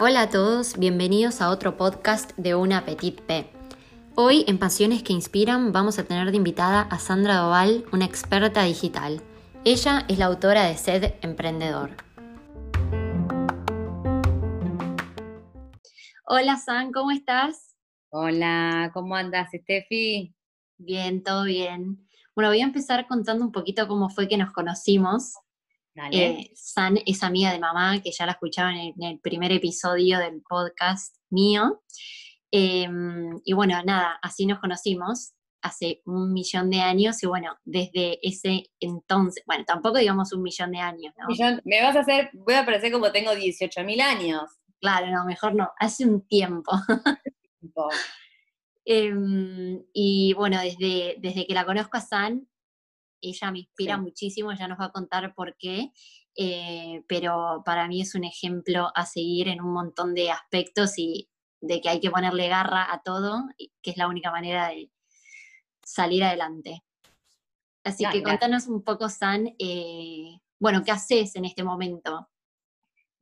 Hola a todos, bienvenidos a otro podcast de Una Petit P. Hoy en Pasiones que Inspiran vamos a tener de invitada a Sandra Doval, una experta digital. Ella es la autora de Sed Emprendedor. Hola San, ¿cómo estás? Hola, ¿cómo andas, Steffi? Bien, todo bien. Bueno, voy a empezar contando un poquito cómo fue que nos conocimos. Eh, San es amiga de mamá, que ya la escuchaba en el, primer episodio del podcast mío. Em, y bueno, nada, así nos conocimos hace un millón de años y bueno, desde ese entonces, bueno, tampoco digamos un millón de años, ¿no? me vas a hacer, voy a parecer como tengo 18 mil años. Claro, no, mejor no, hace un tiempo. Em, y bueno, desde, desde que la conozco a San, ella me inspira muchísimo, ella nos va a contar por qué, eh, pero para mí es un ejemplo a seguir en un montón de aspectos y de que hay que ponerle garra a todo, que es la única manera de salir adelante. Así que contanos un poco, San, eh, bueno, ¿qué haces en este momento?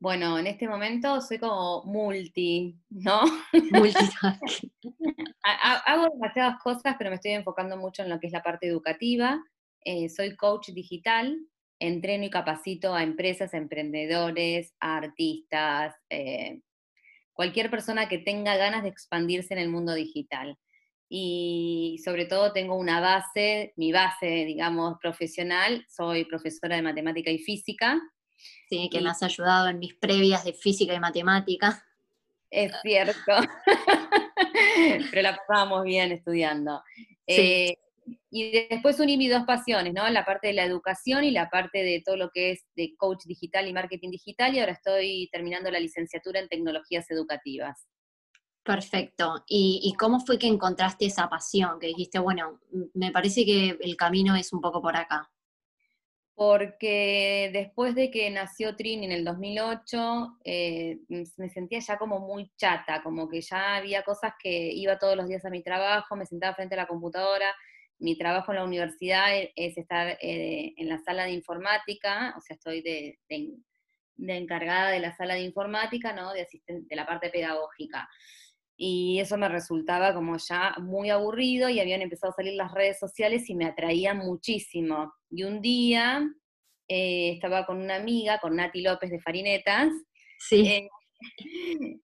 Bueno, en este momento soy como multi, ¿no? Multitasking. Hago demasiadas cosas, pero me estoy enfocando mucho en lo que es la parte educativa. Eh, soy coach digital, entreno y capacito a empresas, emprendedores, artistas, eh, cualquier persona que tenga ganas de expandirse en el mundo digital. Y sobre todo tengo una base, mi base, digamos, profesional, soy profesora de matemática y física. Sí, que me has ayudado en mis previas de física y matemática. Es cierto, pero la pasábamos bien estudiando. Sí. Eh, y después uní mis dos pasiones, ¿no? La parte de la educación y la parte de todo lo que es de coach digital y marketing digital, y ahora estoy terminando la licenciatura en tecnologías educativas. Perfecto. ¿Y, cómo fue que encontraste esa pasión? Que dijiste, bueno, me parece que el camino es un poco por acá. Porque después de que nació Trini en el 2008, eh, me sentía ya como muy chata, como que ya había cosas que iba todos los días a mi trabajo, me sentaba frente a la computadora, mi trabajo en la universidad e, es estar eh, en la sala de informática, o sea, estoy de, encargada de la sala de informática, ¿no? De, de la parte pedagógica. Y eso me resultaba como ya muy aburrido y habían empezado a salir las redes sociales y me atraían muchísimo. Y un día eh, estaba con una amiga, con Nati López de Farinetas. Sí.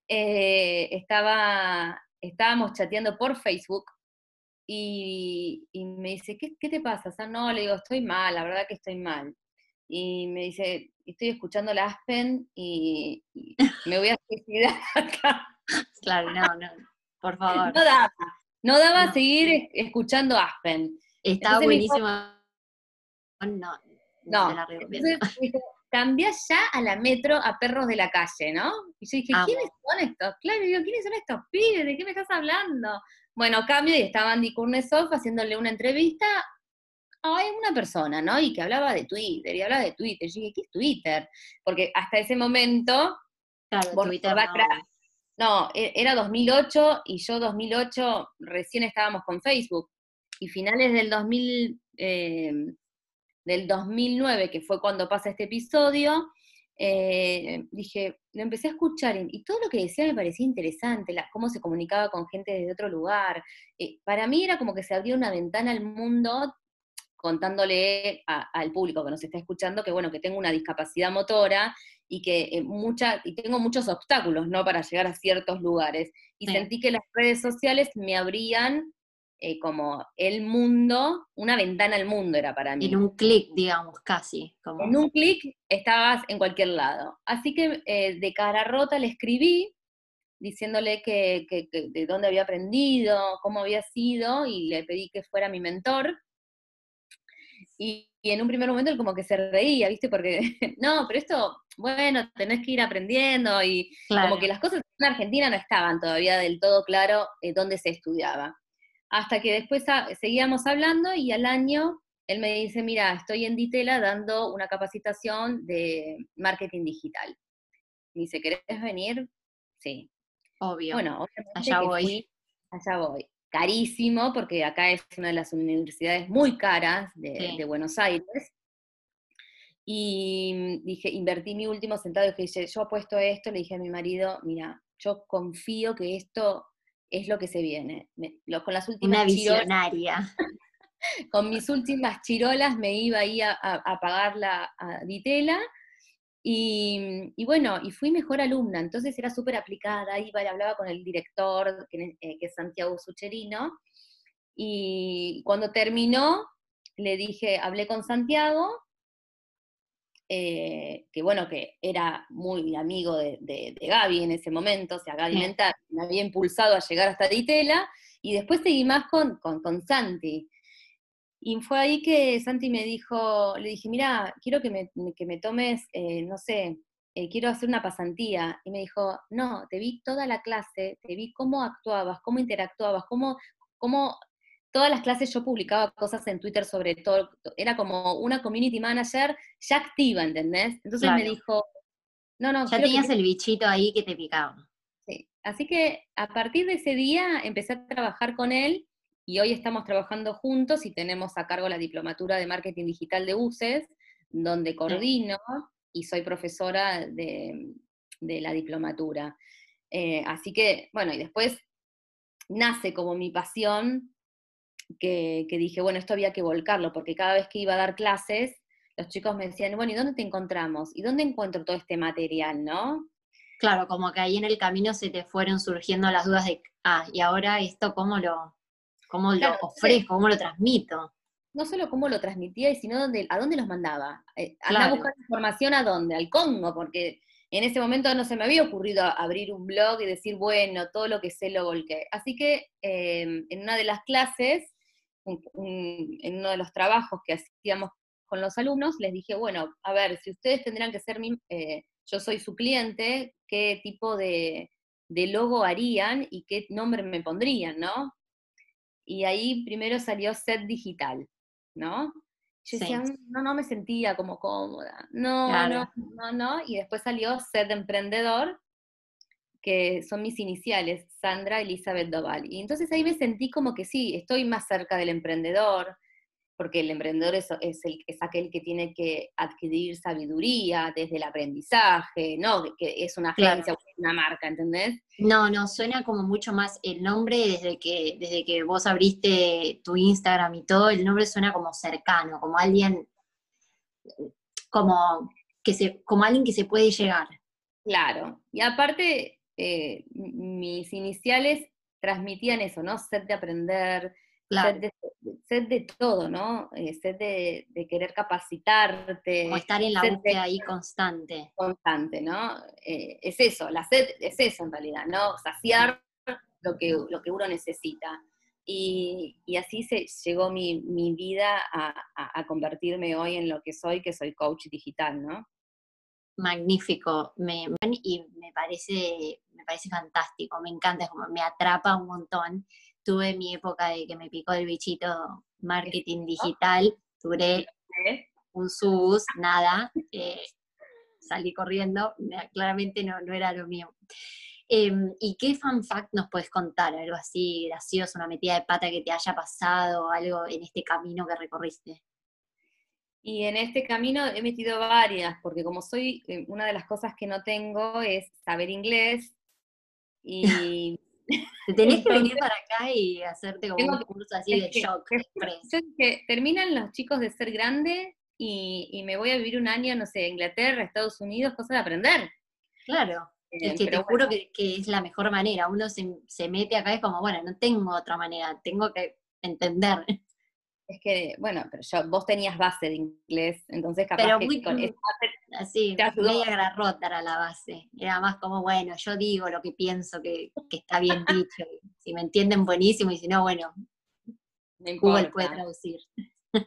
Eh, estaba, estábamos chateando por Facebook y, me dice, ¿qué, te pasa? O sea, no, le digo, estoy mal, la verdad que estoy mal. Y me dice, estoy escuchando la Aspen y, me voy a suicidar acá. Claro, no, no, por favor. No daba, no daba seguir escuchando Aspen. Estaba buenísimo. No, no. cambia ya a la metro a perros de la calle, ¿no? Y yo dije, ¿quiénes son estos? Claro, digo, ¿quiénes son estos pibes? ¿De qué me estás hablando? Bueno, cambio y estaba Andy Kurnesov haciéndole una entrevista a una persona, ¿no? Y que hablaba de Twitter, y hablaba de Twitter. Yo dije, ¿qué es Twitter? Porque hasta ese momento... Claro, Twitter no. E, era 2008 y yo 2008 recién estábamos con Facebook. Y finales del 2000... Eh, del 2009, que fue cuando pasa este episodio, eh, dije, lo empecé a escuchar y, todo lo que decía me parecía interesante, cómo se comunicaba con gente desde otro lugar. Eh, para mí era como que se abría una ventana al mundo contándole al público que nos está escuchando que bueno, que tengo una discapacidad motora y que eh, mucha, y tengo muchos obstáculos, ¿no? Para llegar a ciertos lugares. Y sentí que las redes sociales me abrían eh, como el mundo, una ventana al mundo era para mí. En un clic, digamos, casi. Como... En un clic estabas en cualquier lado. Así que eh, de cara rota le escribí diciéndole que, de dónde había aprendido, cómo había sido, y le pedí que fuera mi mentor. Y, en un primer momento él como que se reía, ¿viste? Porque, no, pero esto, bueno, tenés que ir aprendiendo, y como que las cosas en Argentina no estaban todavía del todo claro eh, dónde se estudiaba hasta que después seguíamos hablando y al año él me dice, mira, estoy en Ditela dando una capacitación de marketing digital. Me dice, ¿querés venir? Sí. Obvio. Bueno, allá voy. allá voy. Carísimo, porque acá es una de las universidades muy caras de, Buenos Aires. Y dije, invertí mi último centavo y dije, yo apuesto esto, le dije a mi marido, mira, yo confío que esto es lo que se viene. con las últimas Una visionaria. con mis últimas chirolas me iba ahí a, a, pagar la a Ditela. Y, bueno, y fui mejor alumna, entonces era súper aplicada, iba y hablaba con el director, que, eh, que es Santiago Sucherino, y cuando terminó, le dije, hablé con Santiago, eh, que bueno, que era muy amigo de, de, Gaby en ese momento, o sea, Gaby me había impulsado a llegar hasta Ditela, y después seguí más con, con, Santi. Y fue ahí que Santi me dijo, le dije, mira, quiero que me, que me tomes, eh, no sé, eh, quiero hacer una pasantía. Y me dijo, no, te vi toda la clase, te vi cómo actuabas, cómo interactuabas, cómo, cómo todas las clases yo publicaba cosas en Twitter sobre todo, era como una community manager ya activa, ¿entendés? Entonces me dijo, no, no. Ya tenías el bichito ahí que te picaba. Sí, así que a partir de ese día empecé a trabajar con él y hoy estamos trabajando juntos y tenemos a cargo la diplomatura de marketing digital de UCES, donde coordino y soy profesora de, la diplomatura. Eh, así que, bueno, y después nace como mi pasión que, dije, bueno, esto había que volcarlo, porque cada vez que iba a dar clases, los chicos me decían, bueno, ¿y dónde te encontramos? ¿Y dónde encuentro todo este material, no? Claro, como que ahí en el camino se te fueron surgiendo las dudas de, ah, y ahora esto, ¿cómo lo, cómo lo ofrezco, cómo lo transmito? No solo cómo lo transmitía, sino dónde, a dónde los mandaba. Eh, a buscar información a dónde, al Congo, porque en ese momento no se me había ocurrido abrir un blog y decir, bueno, todo lo que sé lo volqué. Así que em, en una de las clases en uno de los trabajos que hacíamos con los alumnos, les dije, bueno, a ver, si ustedes tendrán que ser mi, eh, yo soy su cliente, ¿qué tipo de, logo harían y qué nombre me pondrían, no? Y ahí primero salió Set Digital, ¿no? Yo decía, mm, no, no me sentía como cómoda, no, no, no, no, y después salió Set Emprendedor, que son mis iniciales, Sandra Elizabeth Doval. Y entonces ahí me sentí como que sí, estoy más cerca del emprendedor, porque el emprendedor es, es, el, es aquel que tiene que adquirir sabiduría desde el aprendizaje, ¿no? Que es una agencia una marca, ¿entendés? No, no, suena como mucho más el nombre desde que, desde que vos abriste tu Instagram y todo, el nombre suena como cercano, como alguien, como, que se, como alguien que se puede llegar. Claro, y aparte eh, mis iniciales transmitían eso, ¿no? Sed de aprender, sed, de, todo, ¿no? Eh, sed de, querer capacitarte. O estar en la búsqueda ahí constante. Constante, ¿no? Eh, es eso, la sed es eso en realidad, ¿no? Saciar lo que, lo que uno necesita. Y, así se llegó mi, vida a, a, convertirme hoy en lo que soy, que soy coach digital, ¿no? magnífico me, y me parece, me parece fantástico, me encanta, como me atrapa un montón. Tuve mi época de que me picó el bichito marketing digital, duré un sus, nada, eh, salí corriendo, claramente no, no era lo mío. Em, ¿Y qué fan fact nos puedes contar? Algo así gracioso, una metida de pata que te haya pasado, algo en este camino que recorriste. Y en este camino he metido varias, porque como soy, eh, una de las cosas que no tengo es saber inglés. Y. Te tenés que venir para acá y hacerte como un curso así de shock que terminan los chicos de ser grande y, me voy a vivir un año, no sé, Inglaterra, Estados Unidos, cosas de aprender. Claro. Eh, es que te juro que, es la mejor manera. Uno se, se mete acá y es como, bueno, no tengo otra manera, tengo que entender. Es que, bueno, pero yo, vos tenías base de inglés, entonces capaz pero muy, con esa así, media rota era la base. Era más como, bueno, yo digo lo que pienso que, está bien dicho. si me entienden, buenísimo, y si no, bueno, Google puede traducir.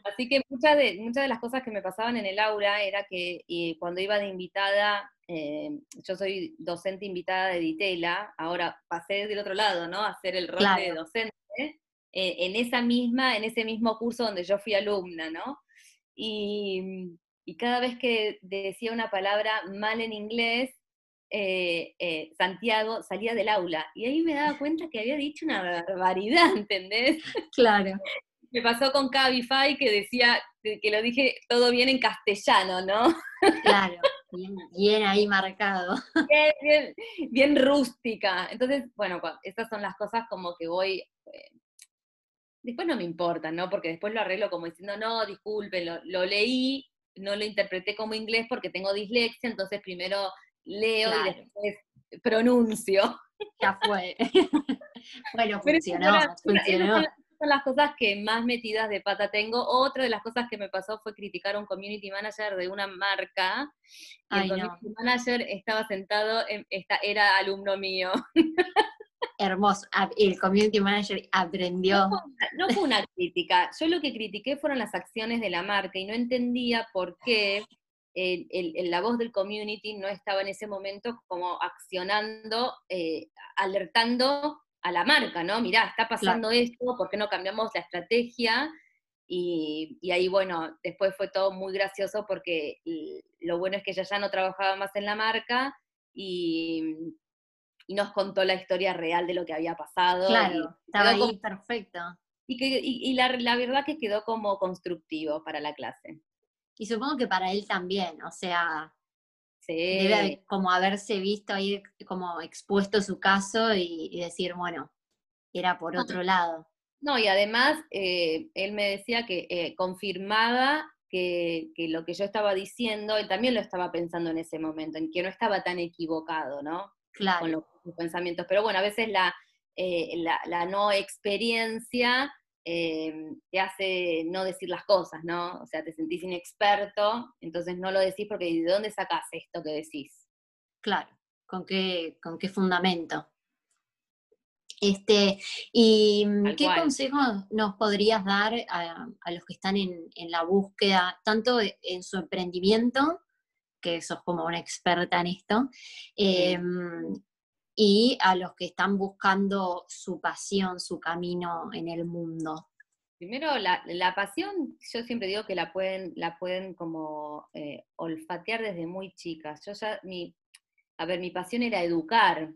Así que muchas de, muchas de las cosas que me pasaban en el aula era que cuando iba de invitada, eh, yo soy docente invitada de Ditela, ahora pasé del otro lado, ¿no? A hacer el rol de docente eh, en esa misma, en ese mismo curso donde yo fui alumna, ¿no? Y, cada vez que decía una palabra mal en inglés, eh, eh, Santiago salía del aula. Y ahí me daba cuenta que había dicho una barbaridad, ¿entendés? Claro. Me pasó con Cabify que decía, que, lo dije todo bien en castellano, ¿no? Claro, bien, ahí marcado. Bien, rústica. Entonces, bueno, estas son las cosas como que voy... Eh, después no me importa, ¿no? Porque después lo arreglo como diciendo, no, disculpe, lo, leí, no lo interpreté como inglés porque tengo dislexia, entonces primero leo y después pronuncio. Ya fue. bueno, funcionó, funcionó son las cosas que más metidas de pata tengo. Otra de las cosas que me pasó fue criticar a un community manager de una marca. Y el community manager estaba sentado, en, esta, era alumno mío. Hermoso. El community manager aprendió. No fue, una crítica. Yo lo que critiqué fueron las acciones de la marca y no entendía por qué la voz del community no estaba en ese momento como accionando, eh, alertando a la marca, ¿no? Mirá, está pasando esto, ¿por qué no cambiamos la estrategia? Y, ahí, bueno, después fue todo muy gracioso porque lo bueno es que ella ya no trabajaba más en la marca y, nos contó la historia real de lo que había pasado. Claro, estaba ahí perfecto. Y, que, y, la, la, verdad que quedó como constructivo para la clase. Y supongo que para él también, o sea, Debe como haberse visto ahí, como expuesto su caso y, decir, bueno, era por otro lado. No, y además eh, él me decía que eh, confirmaba que, lo que yo estaba diciendo, él también lo estaba pensando en ese momento, en que no estaba tan equivocado, ¿no? Claro. Con los, pensamientos. Pero bueno, a veces la, eh, la, la no experiencia eh, te hace no decir las cosas, ¿no? O sea, te sentís inexperto, entonces no lo decís porque ¿de dónde sacás esto que decís? Claro, ¿con qué, con qué fundamento? Este, ¿Y qué consejo nos podrías dar a, los que están en, la búsqueda, tanto en su emprendimiento, que sos como una experta en esto, em, y a los que están buscando su pasión, su camino en el mundo? Primero, la, pasión, yo siempre digo que la pueden, la pueden como eh, olfatear desde muy chicas. Yo ya, mi, a ver, mi pasión era educar,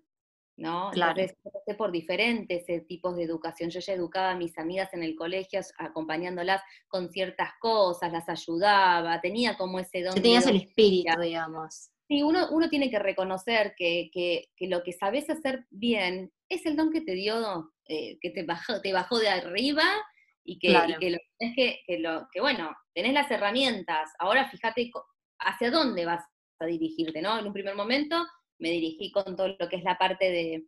¿no? Claro. Entonces, por diferentes eh, tipos de educación. Yo ya educaba a mis amigas en el colegio, acompañándolas con ciertas cosas, las ayudaba, tenía como ese don. tenías el espíritu, digamos. Sí, uno, uno tiene que reconocer que, lo que sabes hacer bien es el don que te dio, eh, que te bajó, te bajó de arriba y que, lo, es que, lo, que, bueno, tenés las herramientas, ahora fíjate hacia dónde vas a dirigirte, ¿no? En un primer momento me dirigí con todo lo que es la parte de,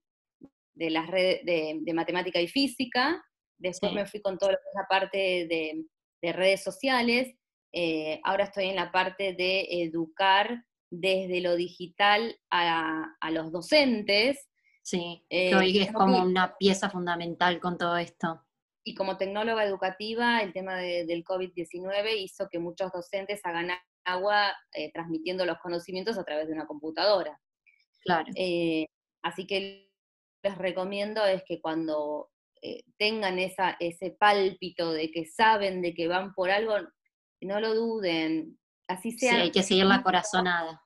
de las redes de, matemática y física, después me fui con todo lo que es la parte de, redes sociales, eh, ahora estoy en la parte de educar desde lo digital a, los docentes. Sí, que eh, hoy es como una pieza fundamental con todo esto. Y como tecnóloga educativa, el tema del COVID-19 hizo que muchos docentes hagan agua eh, transmitiendo los conocimientos a través de una computadora. Claro. Eh, así que les recomiendo es que cuando tengan esa, ese pálpito de que saben de que van por algo, no lo duden. Así sea. Sí, hay que seguir la corazonada.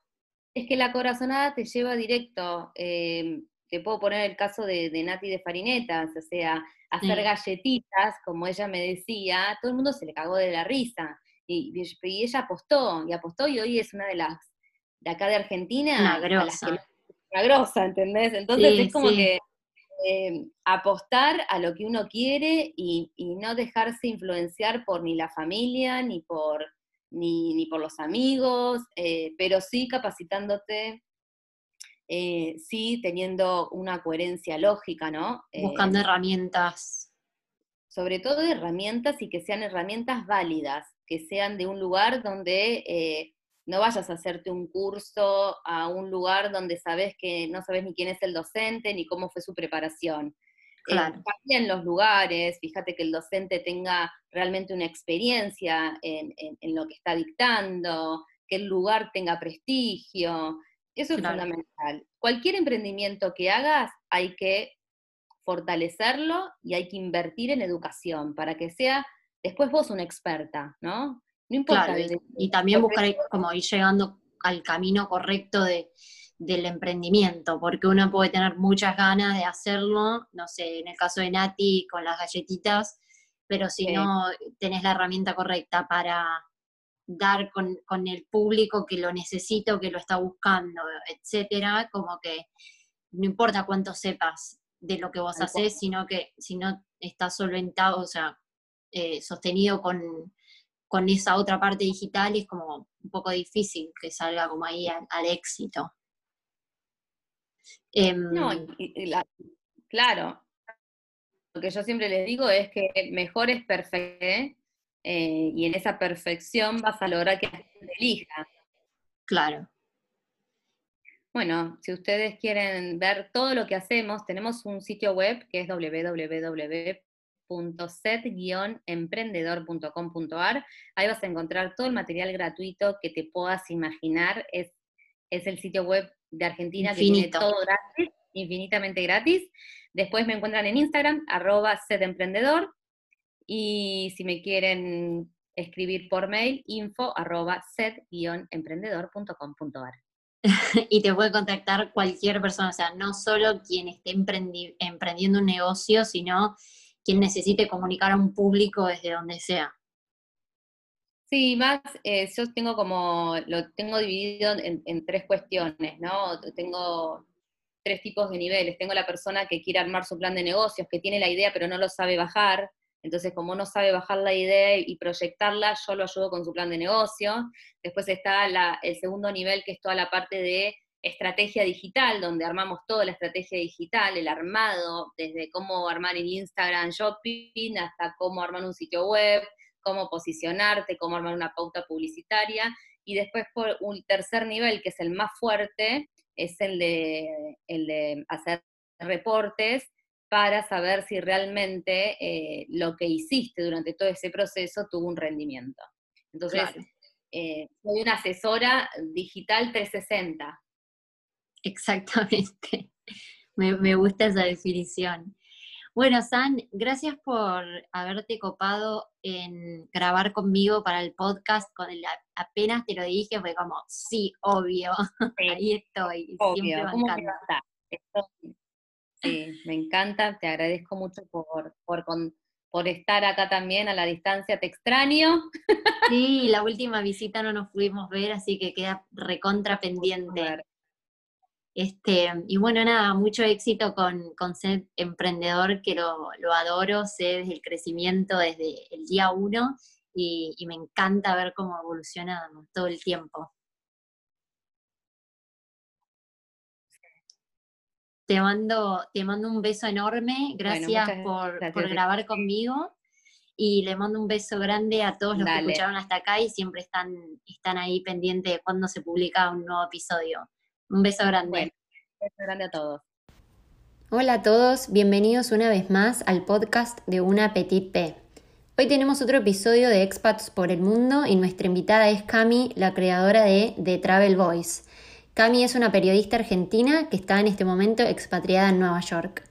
Es que la corazonada te lleva directo. Eh, te puedo poner el caso de, Nati de Farinetas, o sea, hacer galletitas, como ella me decía, todo el mundo se le cagó de la risa. Y, ella apostó, y apostó, y hoy es una de las de acá de Argentina, una grosa. una grosa, ¿entendés? Entonces es como que eh, apostar a lo que uno quiere y, y, no dejarse influenciar por ni la familia, ni por ni, por los amigos, eh, pero sí capacitándote, eh, sí teniendo una coherencia lógica, ¿no? Buscando herramientas. Sobre todo herramientas y que sean herramientas válidas, que sean de un lugar donde no vayas a hacerte un curso a un lugar donde sabes que no sabes ni quién es el docente ni cómo fue su preparación. Claro. en los lugares, fíjate que el docente tenga realmente una experiencia en, lo que está dictando, que el lugar tenga prestigio, eso es fundamental. Cualquier emprendimiento que hagas hay que fortalecerlo y hay que invertir en educación para que sea después vos una experta, ¿no? No importa. y, también buscar como ir llegando al camino correcto de, del emprendimiento, porque uno puede tener muchas ganas de hacerlo, no sé, en el caso de Nati con las galletitas, pero si no tenés la herramienta correcta para dar con, el público que lo necesita que lo está buscando, etcétera, como que no importa cuánto sepas de lo que vos haces, sino que si no estás solventado, o sea, eh, sostenido con, esa otra parte digital, es como un poco difícil que salga como ahí al, éxito. no, em, claro. Lo que yo siempre les digo es que mejor es perfecto eh, y en esa perfección vas a lograr que la gente elija. Claro. Bueno, si ustedes quieren ver todo lo que hacemos, tenemos un sitio web que es www.set-emprendedor.com.ar. Ahí vas a encontrar todo el material gratuito que te puedas imaginar. Es, es el sitio web de Argentina que tiene todo gratis, infinitamente gratis. Después me encuentran en Instagram, arroba setemprendedor. Y si me quieren escribir por mail, info arroba set-emprendedor.com.ar. y te puede contactar cualquier persona, o sea, no solo quien esté emprendiendo un negocio, sino quien necesite comunicar a un público desde donde sea. Sí, más, eh, yo tengo como, lo tengo dividido en, en, tres cuestiones, ¿no? Tengo tres tipos de niveles. Tengo la persona que quiere armar su plan de negocios, que tiene la idea pero no lo sabe bajar, entonces, como no sabe bajar la idea y proyectarla, yo lo ayudo con su plan de negocio. Después está el segundo nivel, que es toda la parte de estrategia digital, donde armamos toda la estrategia digital, el armado, desde cómo armar el Instagram Shopping hasta cómo armar un sitio web, cómo posicionarte, cómo armar una pauta publicitaria. Y después por un tercer nivel, que es el más fuerte, es el de, el de hacer reportes para saber si realmente eh, lo que hiciste durante todo ese proceso tuvo un rendimiento. Entonces, eh, soy una asesora digital 360. Exactamente. Me, gusta esa definición. Bueno, San, gracias por haberte copado en grabar conmigo para el podcast. Con el, apenas te lo dije, fue como, sí, obvio, ahí estoy. Obvio, Sí, me encanta, te agradezco mucho por, por, por estar acá también a la distancia, te extraño. Sí, la última visita no nos pudimos ver, así que queda recontra pendiente. Este, y bueno, nada, mucho éxito con, con Ser Emprendedor, que lo, lo, adoro, sé desde el crecimiento desde el día uno y, y me encanta ver cómo evoluciona todo el tiempo. Te mando, te mando un beso enorme, gracias, por, grabar conmigo y le mando un beso grande a todos los que escucharon hasta acá y siempre están, están ahí pendientes de cuando se publica un nuevo episodio. Un beso grande. un beso grande a todos. Hola a todos, bienvenidos una vez más al podcast de Una Petit P. Hoy tenemos otro episodio de Expats por el Mundo y nuestra invitada es Cami, la creadora de The Travel Voice. Cami es una periodista argentina que está en este momento expatriada en Nueva York.